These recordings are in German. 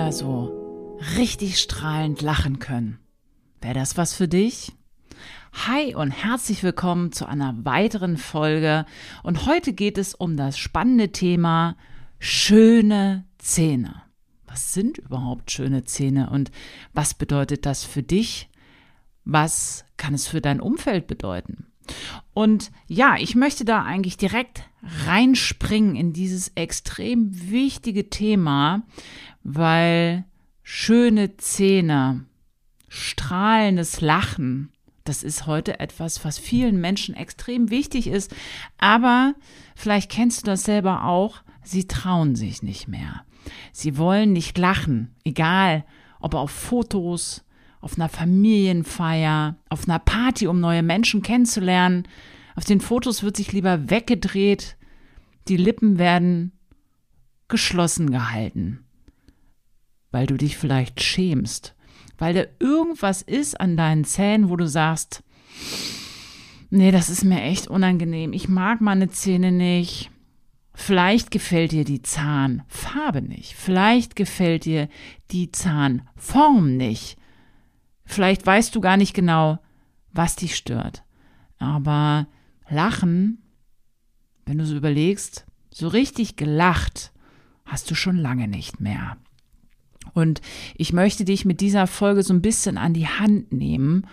wieder so richtig strahlend lachen können. Wäre das was für dich? Hi und herzlich willkommen zu einer weiteren Folge. Und heute geht es um das spannende Thema schöne Zähne. Was sind überhaupt schöne Zähne und was bedeutet das für dich? Was kann es für dein Umfeld bedeuten? Und ja, ich möchte da eigentlich direkt reinspringen in dieses extrem wichtige Thema, weil schöne Zähne, strahlendes Lachen, das ist heute etwas, was vielen Menschen extrem wichtig ist. Aber vielleicht kennst du das selber auch, sie trauen sich nicht mehr. Sie wollen nicht lachen, egal ob auf Fotos, auf einer Familienfeier, auf einer Party, um neue Menschen kennenzulernen. Auf den Fotos wird sich lieber weggedreht, die Lippen werden geschlossen gehalten, weil du dich vielleicht schämst, weil da irgendwas ist an deinen Zähnen, wo du sagst, nee, das ist mir echt unangenehm, ich mag meine Zähne nicht. Vielleicht gefällt dir die Zahnfarbe nicht, vielleicht gefällt dir die Zahnform nicht, Vielleicht weißt du gar nicht genau, was dich stört. Aber Lachen, wenn du so überlegst, so richtig gelacht hast du schon lange nicht mehr. Und ich möchte dich mit dieser Folge so ein bisschen an die Hand nehmen.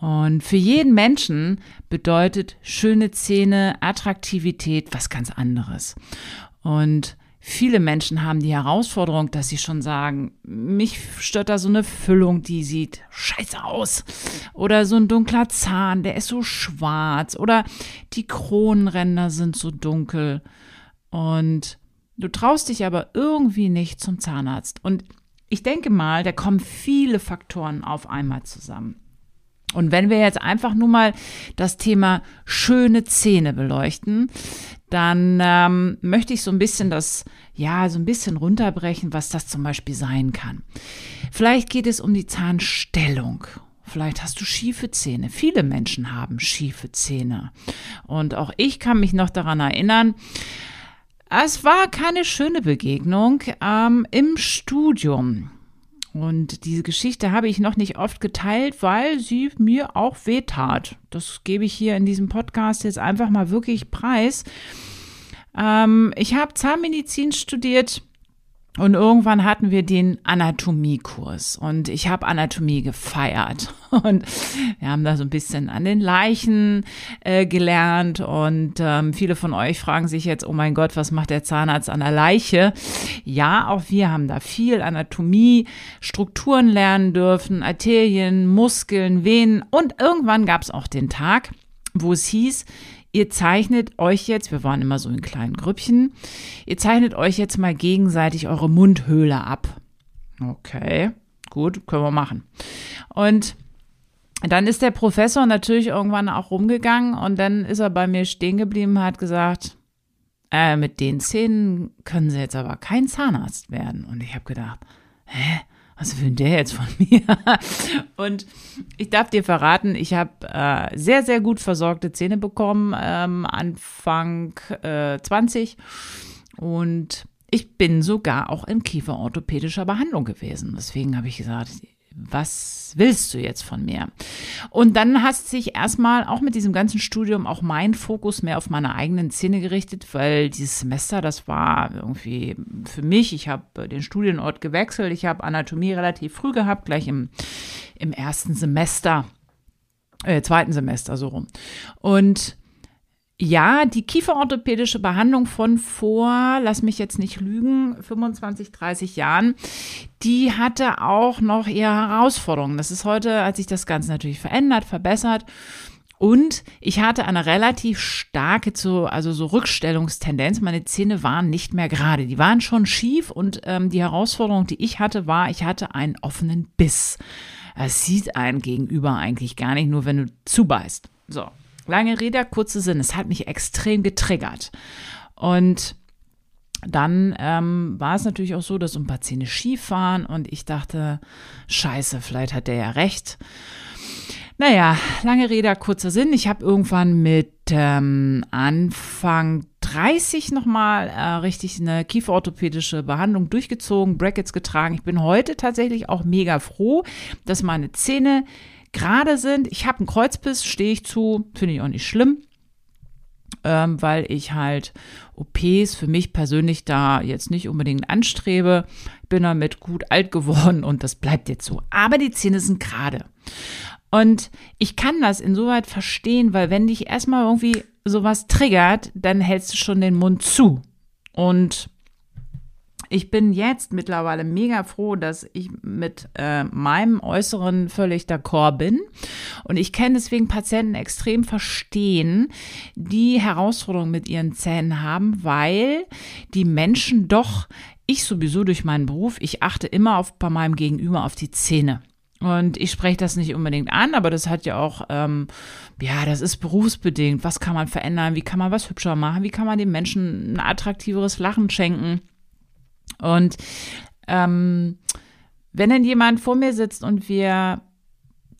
Und für jeden Menschen bedeutet schöne Zähne, Attraktivität was ganz anderes. Und Viele Menschen haben die Herausforderung, dass sie schon sagen, mich stört da so eine Füllung, die sieht scheiße aus. Oder so ein dunkler Zahn, der ist so schwarz. Oder die Kronenränder sind so dunkel. Und du traust dich aber irgendwie nicht zum Zahnarzt. Und ich denke mal, da kommen viele Faktoren auf einmal zusammen. Und wenn wir jetzt einfach nur mal das Thema schöne Zähne beleuchten, dann ähm, möchte ich so ein bisschen das, ja, so ein bisschen runterbrechen, was das zum Beispiel sein kann. Vielleicht geht es um die Zahnstellung. Vielleicht hast du schiefe Zähne. Viele Menschen haben schiefe Zähne. Und auch ich kann mich noch daran erinnern, es war keine schöne Begegnung ähm, im Studium. Und diese Geschichte habe ich noch nicht oft geteilt, weil sie mir auch wehtat. Das gebe ich hier in diesem Podcast jetzt einfach mal wirklich preis. Ähm, ich habe Zahnmedizin studiert und irgendwann hatten wir den Anatomiekurs und ich habe Anatomie gefeiert. Und wir haben da so ein bisschen an den Leichen äh, gelernt. Und ähm, viele von euch fragen sich jetzt, oh mein Gott, was macht der Zahnarzt an der Leiche? Ja, auch wir haben da viel Anatomie, Strukturen lernen dürfen, Arterien, Muskeln, Venen. Und irgendwann gab es auch den Tag, wo es hieß, Ihr zeichnet euch jetzt, wir waren immer so in kleinen Grüppchen, ihr zeichnet euch jetzt mal gegenseitig eure Mundhöhle ab. Okay, gut, können wir machen. Und dann ist der Professor natürlich irgendwann auch rumgegangen und dann ist er bei mir stehen geblieben hat gesagt, äh, mit den Zähnen können Sie jetzt aber kein Zahnarzt werden. Und ich habe gedacht, hä? Was will der jetzt von mir? Und ich darf dir verraten, ich habe äh, sehr, sehr gut versorgte Zähne bekommen, ähm, Anfang äh, 20. Und ich bin sogar auch in kieferorthopädischer Behandlung gewesen. Deswegen habe ich gesagt, was willst du jetzt von mir? Und dann hat sich erstmal auch mit diesem ganzen Studium auch mein Fokus mehr auf meine eigenen Zähne gerichtet, weil dieses Semester, das war irgendwie für mich, ich habe den Studienort gewechselt, ich habe Anatomie relativ früh gehabt, gleich im, im ersten Semester, äh, zweiten Semester so rum. Und ja, die kieferorthopädische Behandlung von vor, lass mich jetzt nicht lügen, 25, 30 Jahren, die hatte auch noch ihre Herausforderungen. Das ist heute, hat sich das Ganze natürlich verändert, verbessert. Und ich hatte eine relativ starke, so, also so Rückstellungstendenz. Meine Zähne waren nicht mehr gerade. Die waren schon schief und ähm, die Herausforderung, die ich hatte, war, ich hatte einen offenen Biss. Es sieht einen gegenüber eigentlich gar nicht, nur wenn du zubeißt. So. Lange Rede, kurze Sinn, es hat mich extrem getriggert. Und dann ähm, war es natürlich auch so, dass ein paar Zähne schief waren und ich dachte, scheiße, vielleicht hat der ja recht. Naja, lange Rede, kurzer Sinn. Ich habe irgendwann mit ähm, Anfang 30 nochmal äh, richtig eine kieferorthopädische Behandlung durchgezogen, Brackets getragen. Ich bin heute tatsächlich auch mega froh, dass meine Zähne gerade sind. Ich habe einen Kreuzbiss, stehe ich zu, finde ich auch nicht schlimm ähm, weil ich halt OPs für mich persönlich da jetzt nicht unbedingt anstrebe. Bin damit gut alt geworden und das bleibt jetzt so. Aber die Zähne sind gerade. Und ich kann das insoweit verstehen, weil wenn dich erstmal irgendwie sowas triggert, dann hältst du schon den Mund zu. Und ich bin jetzt mittlerweile mega froh, dass ich mit äh, meinem Äußeren völlig d'accord bin. Und ich kann deswegen Patienten extrem verstehen, die Herausforderungen mit ihren Zähnen haben, weil die Menschen doch, ich sowieso durch meinen Beruf, ich achte immer auf, bei meinem Gegenüber auf die Zähne. Und ich spreche das nicht unbedingt an, aber das hat ja auch, ähm, ja, das ist berufsbedingt. Was kann man verändern? Wie kann man was hübscher machen? Wie kann man den Menschen ein attraktiveres Lachen schenken? Und ähm, wenn dann jemand vor mir sitzt und wir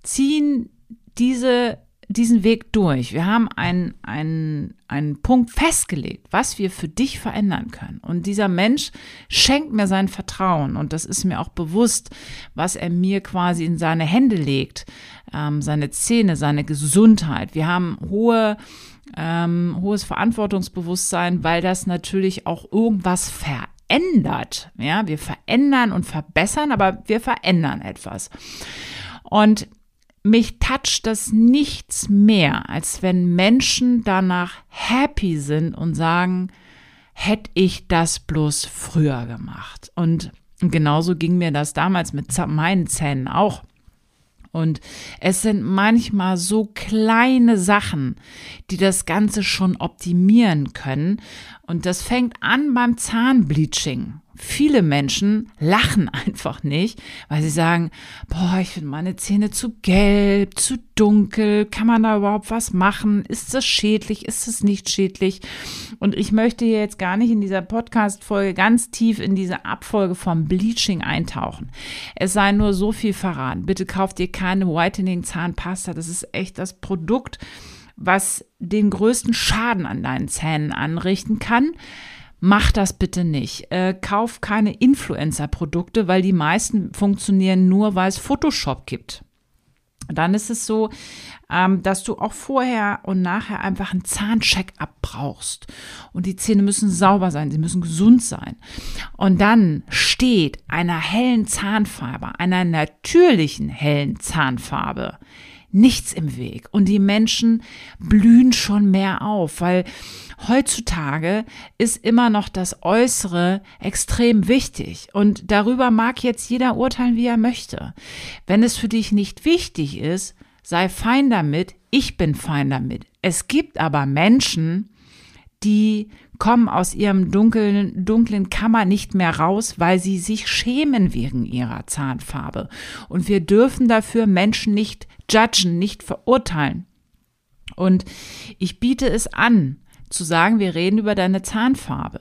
ziehen diese, diesen Weg durch, wir haben einen, einen, einen Punkt festgelegt, was wir für dich verändern können. Und dieser Mensch schenkt mir sein Vertrauen und das ist mir auch bewusst, was er mir quasi in seine Hände legt, ähm, seine Zähne, seine Gesundheit. Wir haben hohe ähm, hohes Verantwortungsbewusstsein, weil das natürlich auch irgendwas verändert verändert. Ja, wir verändern und verbessern, aber wir verändern etwas. Und mich toucht das nichts mehr, als wenn Menschen danach happy sind und sagen, hätte ich das bloß früher gemacht. Und genauso ging mir das damals mit meinen Zähnen auch. Und es sind manchmal so kleine Sachen, die das Ganze schon optimieren können. Und das fängt an beim Zahnbleaching viele Menschen lachen einfach nicht, weil sie sagen, boah, ich finde meine Zähne zu gelb, zu dunkel, kann man da überhaupt was machen? Ist das schädlich? Ist es nicht schädlich? Und ich möchte jetzt gar nicht in dieser Podcast-Folge ganz tief in diese Abfolge vom Bleaching eintauchen. Es sei nur so viel verraten. Bitte kauft ihr keine Whitening Zahnpasta. Das ist echt das Produkt, was den größten Schaden an deinen Zähnen anrichten kann. Mach das bitte nicht. Äh, kauf keine Influencer-Produkte, weil die meisten funktionieren nur, weil es Photoshop gibt. Dann ist es so, ähm, dass du auch vorher und nachher einfach einen Zahncheck abbrauchst. Und die Zähne müssen sauber sein, sie müssen gesund sein. Und dann steht einer hellen Zahnfarbe, einer natürlichen hellen Zahnfarbe, nichts im Weg. Und die Menschen blühen schon mehr auf, weil heutzutage ist immer noch das Äußere extrem wichtig. Und darüber mag jetzt jeder urteilen, wie er möchte. Wenn es für dich nicht wichtig ist, sei fein damit. Ich bin fein damit. Es gibt aber Menschen, die kommen aus ihrem dunklen, dunklen Kammer nicht mehr raus, weil sie sich schämen wegen ihrer Zahnfarbe. Und wir dürfen dafür Menschen nicht judgen, nicht verurteilen. Und ich biete es an, zu sagen, wir reden über deine Zahnfarbe.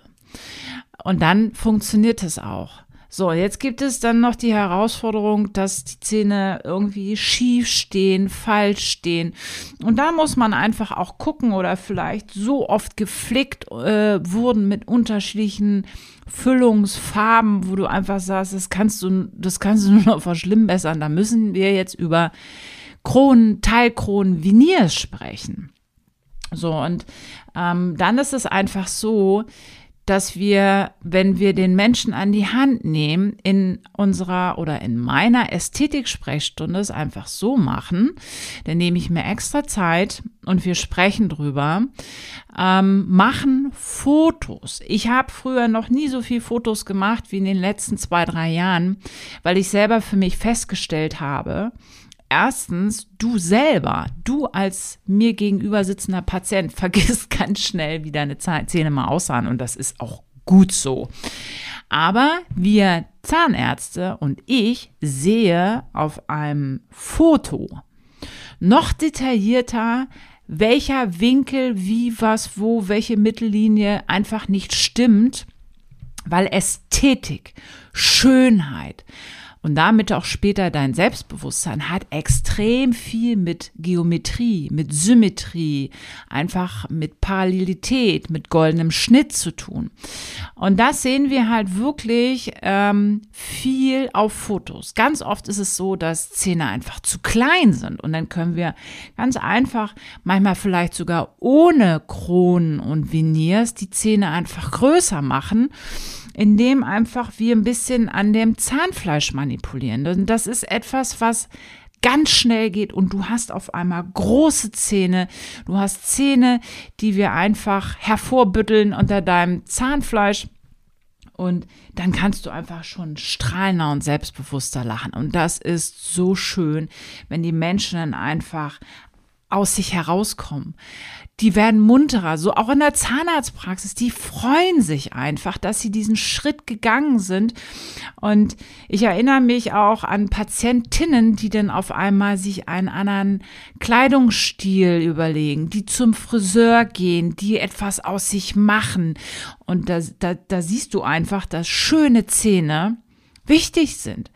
Und dann funktioniert es auch. So, jetzt gibt es dann noch die Herausforderung, dass die Zähne irgendwie schief stehen, falsch stehen. Und da muss man einfach auch gucken oder vielleicht so oft geflickt äh, wurden mit unterschiedlichen Füllungsfarben, wo du einfach sagst, das kannst du, das kannst du nur noch verschlimmbessern. Da müssen wir jetzt über Kronen, Teilkronen, Veneers sprechen. So, und ähm, dann ist es einfach so, dass wir, wenn wir den Menschen an die Hand nehmen, in unserer oder in meiner Ästhetik-Sprechstunde es einfach so machen, dann nehme ich mir extra Zeit und wir sprechen drüber, ähm, machen Fotos. Ich habe früher noch nie so viel Fotos gemacht wie in den letzten zwei, drei Jahren, weil ich selber für mich festgestellt habe, erstens, du selber, du als mir gegenüber sitzender Patient, vergisst ganz schnell, wie deine Zähne mal aussahen und das ist auch gut so. Aber wir Zahnärzte und ich sehe auf einem Foto noch detaillierter, welcher Winkel, wie, was, wo, welche Mittellinie einfach nicht stimmt, weil Ästhetik, Schönheit, und damit auch später dein Selbstbewusstsein hat extrem viel mit Geometrie, mit Symmetrie, einfach mit Parallelität, mit goldenem Schnitt zu tun. Und das sehen wir halt wirklich ähm, viel auf Fotos. Ganz oft ist es so, dass Zähne einfach zu klein sind und dann können wir ganz einfach, manchmal vielleicht sogar ohne Kronen und Veneers, die Zähne einfach größer machen indem einfach wir ein bisschen an dem Zahnfleisch manipulieren. Und das ist etwas, was ganz schnell geht und du hast auf einmal große Zähne. Du hast Zähne, die wir einfach hervorbütteln unter deinem Zahnfleisch. Und dann kannst du einfach schon strahlender und selbstbewusster lachen. Und das ist so schön, wenn die Menschen dann einfach aus sich herauskommen die werden munterer, so auch in der Zahnarztpraxis, die freuen sich einfach, dass sie diesen Schritt gegangen sind. Und ich erinnere mich auch an Patientinnen, die dann auf einmal sich einen anderen Kleidungsstil überlegen, die zum Friseur gehen, die etwas aus sich machen. Und da, da, da siehst du einfach, dass schöne Zähne wichtig sind.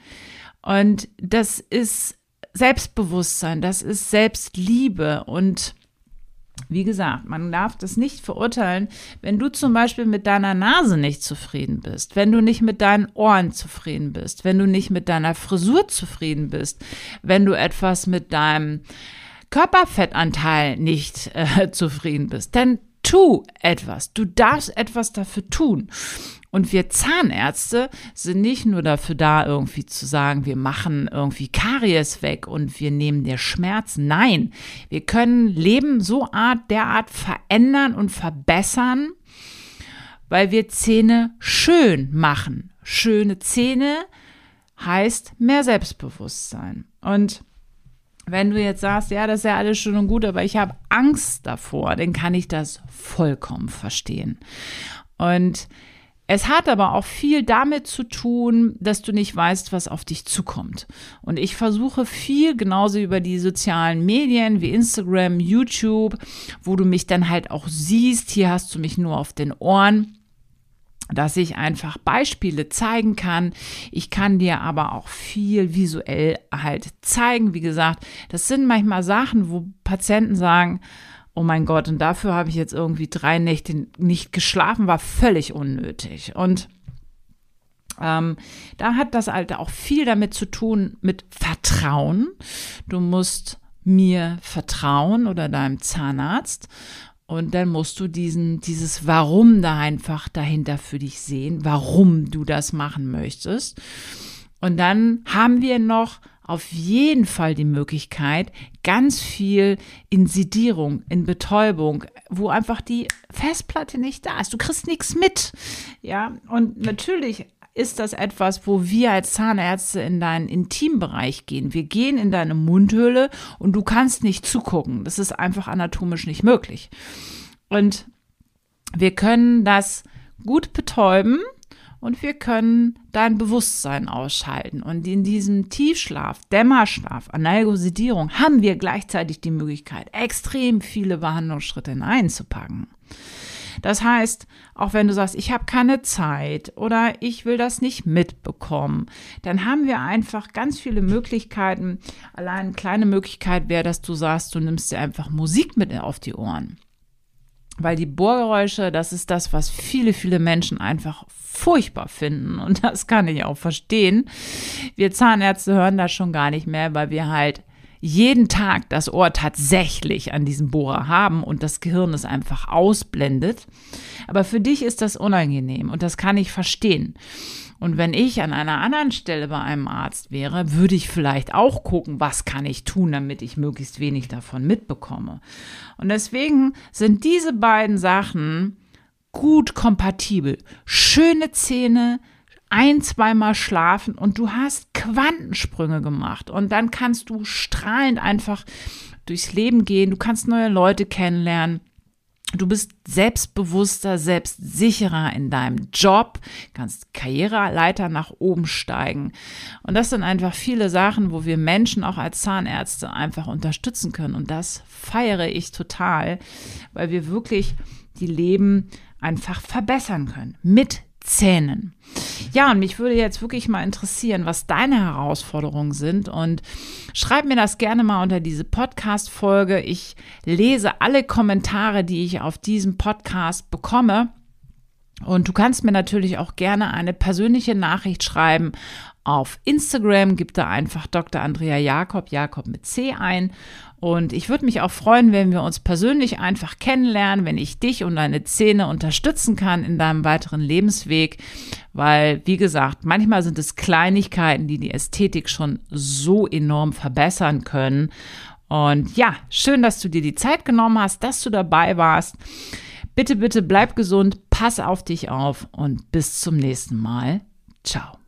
Und das ist Selbstbewusstsein, das ist Selbstliebe und wie gesagt, man darf das nicht verurteilen, wenn du zum Beispiel mit deiner Nase nicht zufrieden bist, wenn du nicht mit deinen Ohren zufrieden bist, wenn du nicht mit deiner Frisur zufrieden bist, wenn du etwas mit deinem Körperfettanteil nicht äh, zufrieden bist. Denn tu etwas. Du darfst etwas dafür tun. Und wir Zahnärzte sind nicht nur dafür da, irgendwie zu sagen, wir machen irgendwie Karies weg und wir nehmen der Schmerz. Nein, wir können Leben so art, derart verändern und verbessern, weil wir Zähne schön machen. Schöne Zähne heißt mehr Selbstbewusstsein. Und wenn du jetzt sagst, ja, das ist ja alles schön und gut, aber ich habe Angst davor, dann kann ich das vollkommen verstehen. Und es hat aber auch viel damit zu tun, dass du nicht weißt, was auf dich zukommt. Und ich versuche viel genauso über die sozialen Medien wie Instagram, YouTube, wo du mich dann halt auch siehst. Hier hast du mich nur auf den Ohren dass ich einfach Beispiele zeigen kann. Ich kann dir aber auch viel visuell halt zeigen. Wie gesagt, das sind manchmal Sachen, wo Patienten sagen, oh mein Gott, und dafür habe ich jetzt irgendwie drei Nächte nicht geschlafen, war völlig unnötig. Und ähm, da hat das Alte auch viel damit zu tun mit Vertrauen. Du musst mir vertrauen oder deinem Zahnarzt. Und dann musst du diesen, dieses Warum da einfach dahinter für dich sehen, warum du das machen möchtest. Und dann haben wir noch auf jeden Fall die Möglichkeit, ganz viel in Sedierung, in Betäubung, wo einfach die Festplatte nicht da ist. Du kriegst nichts mit. Ja, und natürlich ist das etwas, wo wir als Zahnärzte in deinen Intimbereich gehen. Wir gehen in deine Mundhöhle und du kannst nicht zugucken. Das ist einfach anatomisch nicht möglich. Und wir können das gut betäuben und wir können dein Bewusstsein ausschalten. Und in diesem Tiefschlaf, Dämmerschlaf, Analgosidierung haben wir gleichzeitig die Möglichkeit, extrem viele Behandlungsschritte einzupacken. Das heißt, auch wenn du sagst, ich habe keine Zeit oder ich will das nicht mitbekommen, dann haben wir einfach ganz viele Möglichkeiten. Allein eine kleine Möglichkeit wäre, dass du sagst, du nimmst dir einfach Musik mit auf die Ohren. Weil die Bohrgeräusche, das ist das, was viele, viele Menschen einfach furchtbar finden. Und das kann ich auch verstehen. Wir Zahnärzte hören das schon gar nicht mehr, weil wir halt jeden Tag das Ohr tatsächlich an diesem Bohrer haben und das Gehirn es einfach ausblendet. Aber für dich ist das unangenehm und das kann ich verstehen. Und wenn ich an einer anderen Stelle bei einem Arzt wäre, würde ich vielleicht auch gucken, was kann ich tun, damit ich möglichst wenig davon mitbekomme. Und deswegen sind diese beiden Sachen gut kompatibel. Schöne Zähne, ein, zweimal schlafen und du hast Quantensprünge gemacht. Und dann kannst du strahlend einfach durchs Leben gehen. Du kannst neue Leute kennenlernen. Du bist selbstbewusster, selbstsicherer in deinem Job, kannst Karriereleiter nach oben steigen. Und das sind einfach viele Sachen, wo wir Menschen auch als Zahnärzte einfach unterstützen können. Und das feiere ich total, weil wir wirklich die Leben einfach verbessern können mit Zähnen. Ja, und mich würde jetzt wirklich mal interessieren, was deine Herausforderungen sind. Und schreib mir das gerne mal unter diese Podcast-Folge. Ich lese alle Kommentare, die ich auf diesem Podcast bekomme. Und du kannst mir natürlich auch gerne eine persönliche Nachricht schreiben auf Instagram. Gib da einfach Dr. Andrea Jakob, Jakob mit C ein. Und ich würde mich auch freuen, wenn wir uns persönlich einfach kennenlernen, wenn ich dich und deine Zähne unterstützen kann in deinem weiteren Lebensweg. Weil, wie gesagt, manchmal sind es Kleinigkeiten, die die Ästhetik schon so enorm verbessern können. Und ja, schön, dass du dir die Zeit genommen hast, dass du dabei warst. Bitte, bitte bleib gesund, pass auf dich auf und bis zum nächsten Mal. Ciao.